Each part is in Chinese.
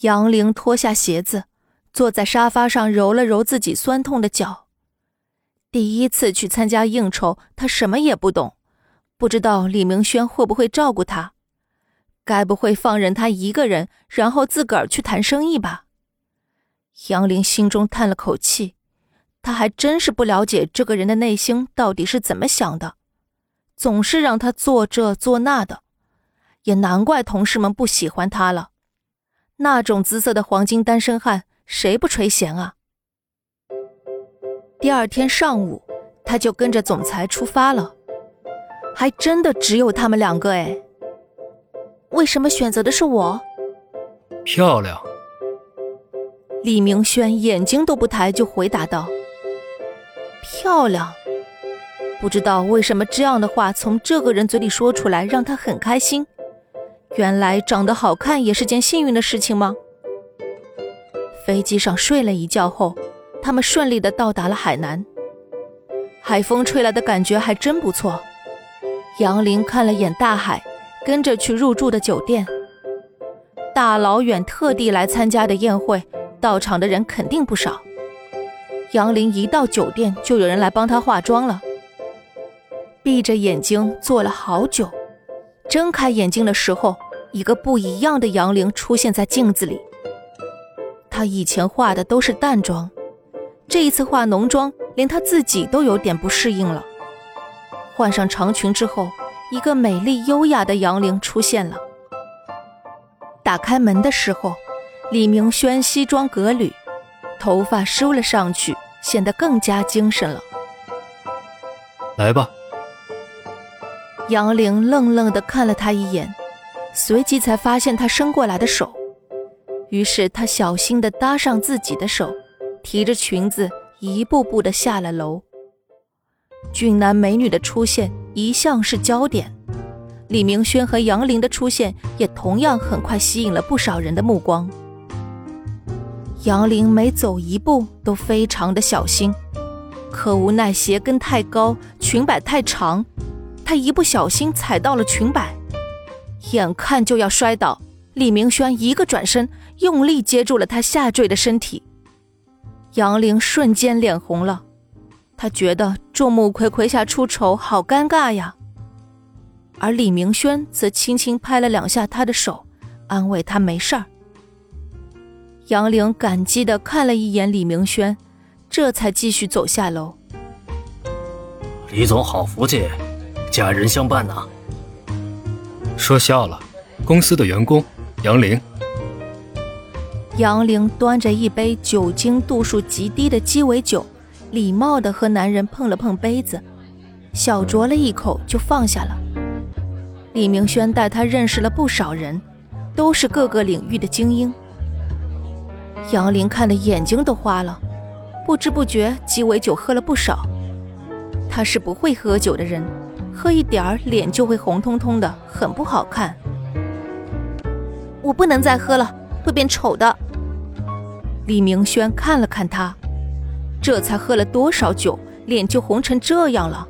杨玲脱下鞋子，坐在沙发上揉了揉自己酸痛的脚。第一次去参加应酬，她什么也不懂，不知道李明轩会不会照顾她，该不会放任她一个人，然后自个儿去谈生意吧？杨玲心中叹了口气，她还真是不了解这个人的内心到底是怎么想的，总是让他做这做那的，也难怪同事们不喜欢他了。那种姿色的黄金单身汉，谁不垂涎啊？第二天上午，他就跟着总裁出发了，还真的只有他们两个哎。为什么选择的是我？漂亮。李明轩眼睛都不抬就回答道：“漂亮。”不知道为什么这样的话从这个人嘴里说出来，让他很开心。原来长得好看也是件幸运的事情吗？飞机上睡了一觉后，他们顺利的到达了海南。海风吹来的感觉还真不错。杨林看了眼大海，跟着去入住的酒店。大老远特地来参加的宴会，到场的人肯定不少。杨林一到酒店，就有人来帮他化妆了。闭着眼睛坐了好久，睁开眼睛的时候。一个不一样的杨玲出现在镜子里。她以前化的都是淡妆，这一次化浓妆，连她自己都有点不适应了。换上长裙之后，一个美丽优雅的杨玲出现了。打开门的时候，李明轩西装革履，头发梳了上去，显得更加精神了。来吧。杨玲愣愣地看了他一眼。随即才发现他伸过来的手，于是他小心地搭上自己的手，提着裙子一步步地下了楼。俊男美女的出现一向是焦点，李明轩和杨林的出现也同样很快吸引了不少人的目光。杨林每走一步都非常的小心，可无奈鞋跟太高，裙摆太长，她一不小心踩到了裙摆。眼看就要摔倒，李明轩一个转身，用力接住了他下坠的身体。杨玲瞬间脸红了，她觉得众目睽睽下出丑，好尴尬呀。而李明轩则轻轻拍了两下她的手，安慰她没事儿。杨玲感激地看了一眼李明轩，这才继续走下楼。李总好福气，家人相伴呐。说笑了，公司的员工杨玲。杨玲端着一杯酒精度数极低的鸡尾酒，礼貌地和男人碰了碰杯子，小酌了一口就放下了。李明轩带他认识了不少人，都是各个领域的精英。杨玲看的眼睛都花了，不知不觉鸡尾酒喝了不少。他是不会喝酒的人。喝一点儿，脸就会红彤彤的，很不好看。我不能再喝了，会变丑的。李明轩看了看他，这才喝了多少酒，脸就红成这样了。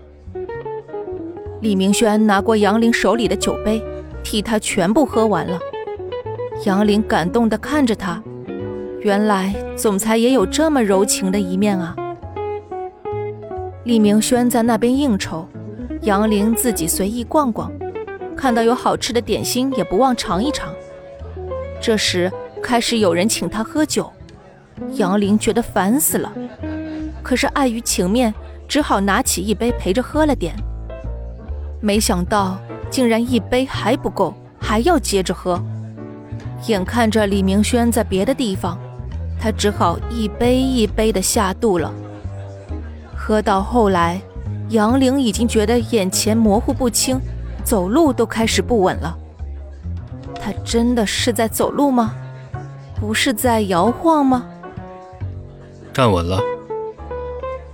李明轩拿过杨林手里的酒杯，替他全部喝完了。杨林感动地看着他，原来总裁也有这么柔情的一面啊。李明轩在那边应酬。杨玲自己随意逛逛，看到有好吃的点心也不忘尝一尝。这时开始有人请他喝酒，杨玲觉得烦死了，可是碍于情面，只好拿起一杯陪着喝了点。没想到竟然一杯还不够，还要接着喝。眼看着李明轩在别的地方，他只好一杯一杯的下肚了。喝到后来。杨玲已经觉得眼前模糊不清，走路都开始不稳了。他真的是在走路吗？不是在摇晃吗？站稳了。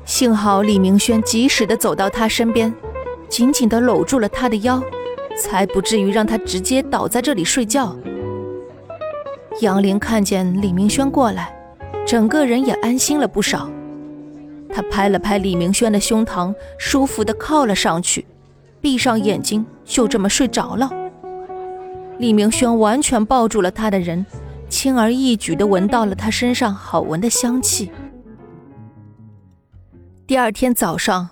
幸好李明轩及时的走到他身边，紧紧的搂住了他的腰，才不至于让他直接倒在这里睡觉。杨玲看见李明轩过来，整个人也安心了不少。他拍了拍李明轩的胸膛，舒服的靠了上去，闭上眼睛，就这么睡着了。李明轩完全抱住了他的人，轻而易举的闻到了他身上好闻的香气。第二天早上，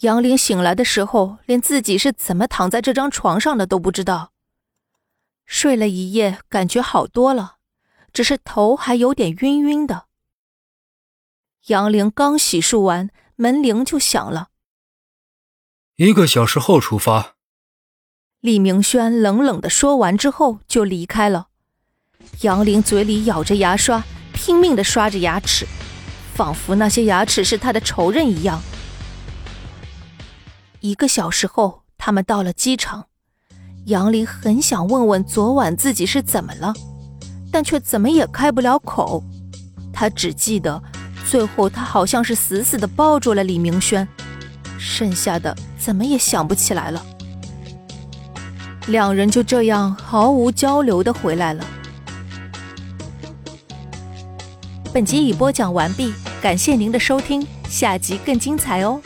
杨玲醒来的时候，连自己是怎么躺在这张床上的都不知道。睡了一夜，感觉好多了，只是头还有点晕晕的。杨玲刚洗漱完，门铃就响了。一个小时后出发。李明轩冷冷的说完之后就离开了。杨玲嘴里咬着牙刷，拼命的刷着牙齿。仿佛那些牙齿是他的仇人一样。一个小时后，他们到了机场。杨林很想问问昨晚自己是怎么了，但却怎么也开不了口。他只记得最后他好像是死死的抱住了李明轩，剩下的怎么也想不起来了。两人就这样毫无交流的回来了。本集已播讲完毕。感谢您的收听，下集更精彩哦。